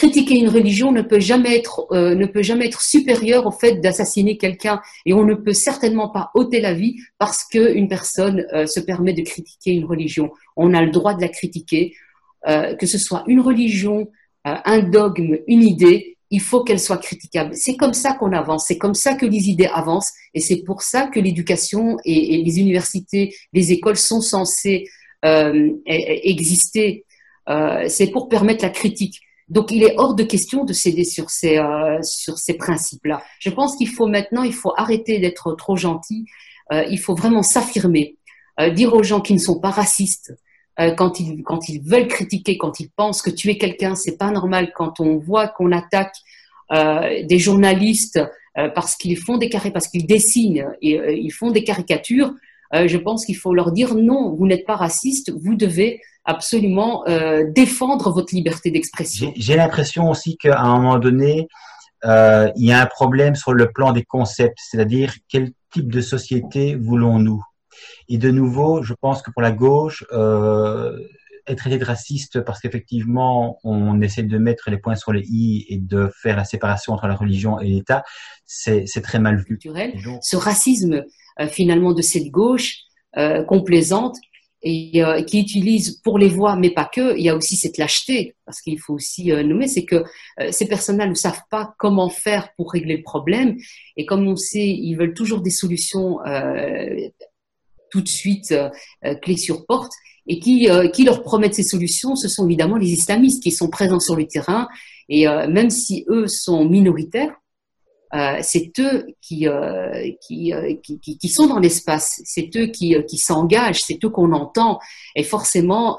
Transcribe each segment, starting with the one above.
critiquer une religion ne peut jamais être euh, ne peut jamais être supérieur au fait d'assassiner quelqu'un et on ne peut certainement pas ôter la vie parce que une personne euh, se permet de critiquer une religion. On a le droit de la critiquer, euh, que ce soit une religion, un dogme, une idée, il faut qu'elle soit critiquable. C'est comme ça qu'on avance, c'est comme ça que les idées avancent et c'est pour ça que l'éducation et, et, les universités, les écoles sont censées exister. c'est pour permettre la critique. Donc, il est hors de question de céder sur ces, euh, sur ces principes-là. Je pense qu'il faut maintenant, il faut arrêter d'être trop gentil. Euh, il faut vraiment s'affirmer, euh, dire aux gens qui ne sont pas racistes, euh, quand ils, quand ils veulent critiquer, quand ils pensent que tu es quelqu'un, c'est pas normal. Quand on voit qu'on attaque euh, des journalistes parce qu'ils font des carrés, parce qu'ils dessinent et ils font des caricatures, je pense qu'il faut leur dire non, vous n'êtes pas raciste, vous devez absolument euh, défendre votre liberté d'expression. J'ai l'impression aussi qu'à un moment donné, euh, il y a un problème sur le plan des concepts, c'est-à-dire quel type de société voulons-nous? Et de nouveau, je pense que pour la gauche, euh, être traité de raciste parce qu'effectivement, on essaie de mettre les points sur les i et de faire la séparation entre la religion et l'État, c'est très mal vu. Ce racisme, euh, finalement, de cette gauche complaisante, et euh, qui utilise pour les voix, mais pas que. Il y a aussi cette lâcheté, parce qu'il faut aussi euh, nommer, c'est que euh, ces personnes-là ne savent pas comment faire pour régler le problème. Et comme on sait, ils veulent toujours des solutions tout de suite clés sur porte. Et qui, qui leur promettent ces solutions, ce sont évidemment les islamistes qui sont présents sur le terrain. Et même si eux sont minoritaires, euh, c'est eux qui, euh, qui, euh, qui, qui, qui, sont dans l'espace, c'est eux qui, qui s'engagent, c'est eux qu'on entend. Et forcément,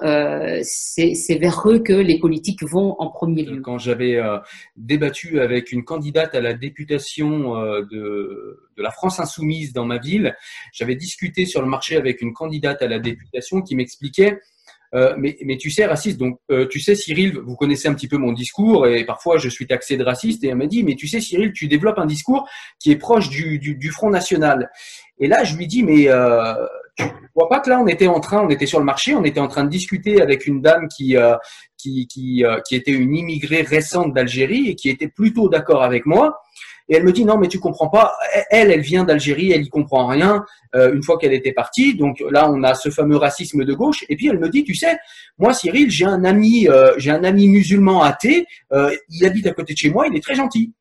c'est vers eux que les politiques vont en premier lieu. Quand j'avais débattu avec une candidate à la députation de, de la France insoumise dans ma ville, j'avais discuté sur le marché avec une candidate à la députation qui m'expliquait euh, mais, mais, tu sais, raciste, donc euh, tu sais, Cyril, vous connaissez un petit peu mon discours et parfois je suis taxé de raciste et elle m'a dit, mais tu sais, Cyril, tu développes un discours qui est proche du, du, du Front National. Et là, je lui dis, mais euh, tu vois pas que là, on était en train, on était sur le marché, on était en train de discuter avec une dame qui, euh, qui, était une immigrée récente d'Algérie et qui était plutôt d'accord avec moi. Et elle me dit non, mais tu comprends pas. Elle, elle vient d'Algérie, elle y comprend rien. Euh, une fois qu'elle était partie, donc là on a ce fameux racisme de gauche. Et puis elle me dit, tu sais, moi Cyril, j'ai un ami, euh, j'ai un ami musulman athée. Il habite à côté de chez moi, il est très gentil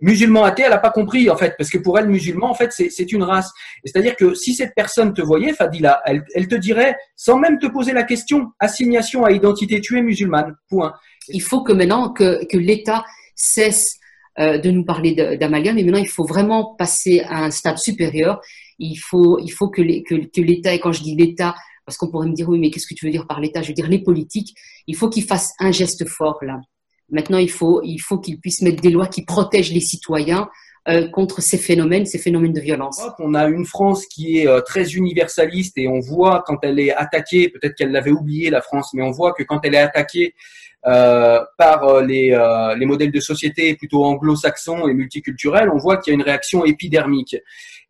musulman athée, elle n'a pas compris en fait, parce que pour elle, musulman, en fait, c'est une race. C'est-à-dire que si cette personne te voyait, Fadila, elle, elle, te dirait, sans même te poser la question, assignation à identité, tu es musulmane. Point. Il faut que maintenant que, l'État cesse euh, de nous parler d'amalgame, mais maintenant il faut vraiment passer à un stade supérieur. Il faut, il faut que l'État, et quand je dis l'État, parce qu'on pourrait me dire oui, mais qu'est-ce que tu veux dire par l'État? Je veux dire les politiques. Il faut qu'ils fassent un geste fort là. Maintenant, il faut, il faut qu'ils puissent mettre des lois qui protègent les citoyens euh, contre ces phénomènes, ces phénomènes de violence. On a une France qui est euh, très universaliste et on voit quand elle est attaquée, peut-être qu'elle l'avait oublié la France, mais on voit que quand elle est attaquée euh, par euh, les, euh, les, modèles de société plutôt anglo-saxons et multiculturels, on voit qu'il y a une réaction épidermique.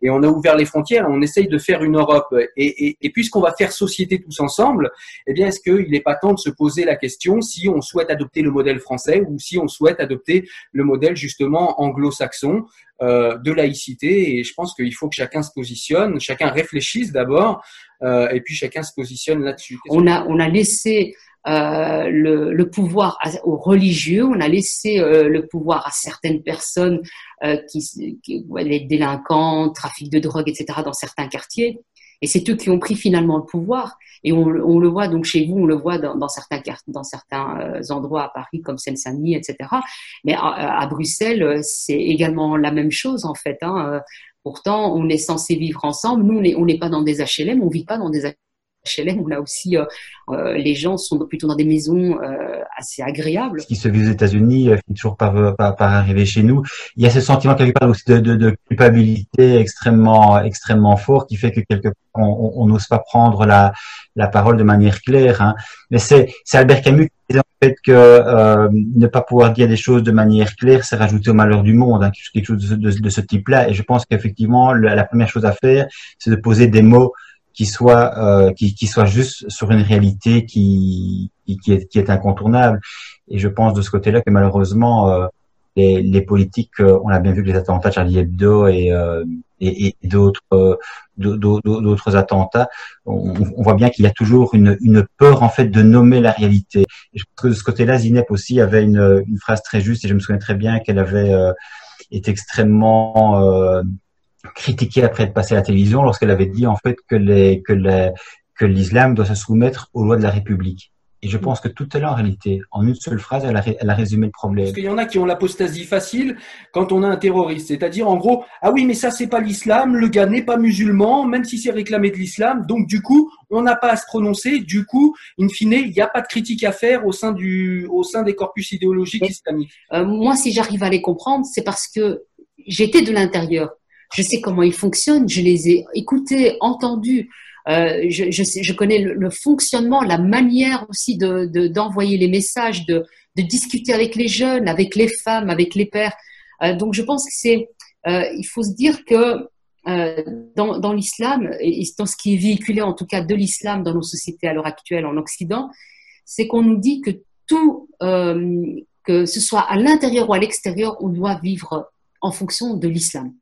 Et on a ouvert les frontières, on essaye de faire une Europe. Et, et, puisqu'on va faire société tous ensemble, eh bien, est-ce qu'il n'est pas temps de se poser la question si on souhaite adopter le modèle français ou si on souhaite adopter le modèle justement anglo-saxon de laïcité? Et je pense qu'il faut que chacun se positionne, chacun réfléchisse d'abord, et puis chacun se positionne là-dessus. On a, on a laissé euh, le, le, pouvoir aux religieux, on a laissé euh, le pouvoir à certaines personnes euh, qui, qui les délinquants, trafic de drogue, etc. dans certains quartiers. Et c'est eux qui ont pris finalement le pouvoir. Et on, on, le voit donc chez vous, on le voit dans, dans certains dans certains euh, endroits à Paris comme Seine-Saint-Denis, etc. Mais à, à Bruxelles, c'est également la même chose en fait. Hein. Pourtant, on est censé vivre ensemble. Nous, on n'est pas dans des HLM, on vit pas dans des HLM, on a aussi euh, euh, les gens sont plutôt dans des maisons euh, assez agréables. Ce qui se vit aux États-Unis finit toujours par, par, par, arriver chez nous. Il y a ce sentiment quelque part aussi de, de, de culpabilité extrêmement extrêmement fort qui fait que quelque part on n'ose pas prendre la, la parole de manière claire. Hein. Mais c'est Albert Camus qui disait en fait que euh, ne pas pouvoir dire des choses de manière claire, c'est rajouter au malheur du monde, hein, quelque chose de, de, ce type-là. Et je pense qu'effectivement la première chose à faire, c'est de poser des mots qui soit euh, qui, qui, soit juste sur une réalité qui qui, est, qui est incontournable. Et je pense de ce côté-là que malheureusement euh, les, les, politiques, euh, on a bien vu que les attentats Charlie Hebdo et, euh, et, et d'autres d'autres attentats, on, on, voit bien qu'il y a toujours une, une peur en fait de nommer la réalité. Je pense que de ce côté-là, Zinep aussi avait une, une phrase très juste et je me souviens très bien qu'elle avait été extrêmement critiquée après être passée à la télévision lorsqu'elle avait dit en fait que les que les, que l'islam doit se soumettre aux lois de la République. Et je pense que tout est là en réalité. En une seule phrase, elle a, elle a résumé le problème. Parce qu'il y en a qui ont l'apostasie facile quand on a un terroriste. C'est-à-dire, en gros, ah oui, mais ça, c'est pas l'islam, le gars n'est pas musulman, même si c'est réclamé de l'islam. Donc, du coup, on n'a pas à se prononcer. Du coup, in fine, il n'y a pas de critique à faire au sein, du, au sein des corpus idéologiques islamiques. Euh, moi, si j'arrive à les comprendre, c'est parce que j'étais de l'intérieur. Je sais comment ils fonctionnent, je les ai écoutés, entendus. Euh, je, je, sais, je, connais le, fonctionnement, la manière aussi de, d'envoyer les messages, de, de, discuter avec les jeunes, avec les femmes, avec les pères. Euh, donc je pense que c'est, euh, il faut se dire que euh, dans, dans l'islam, et dans ce qui est véhiculé en tout cas de l'islam dans nos sociétés à l'heure actuelle en Occident, c'est qu'on nous dit que tout, euh, que ce soit à l'intérieur ou à l'extérieur, on doit vivre en fonction de l'islam.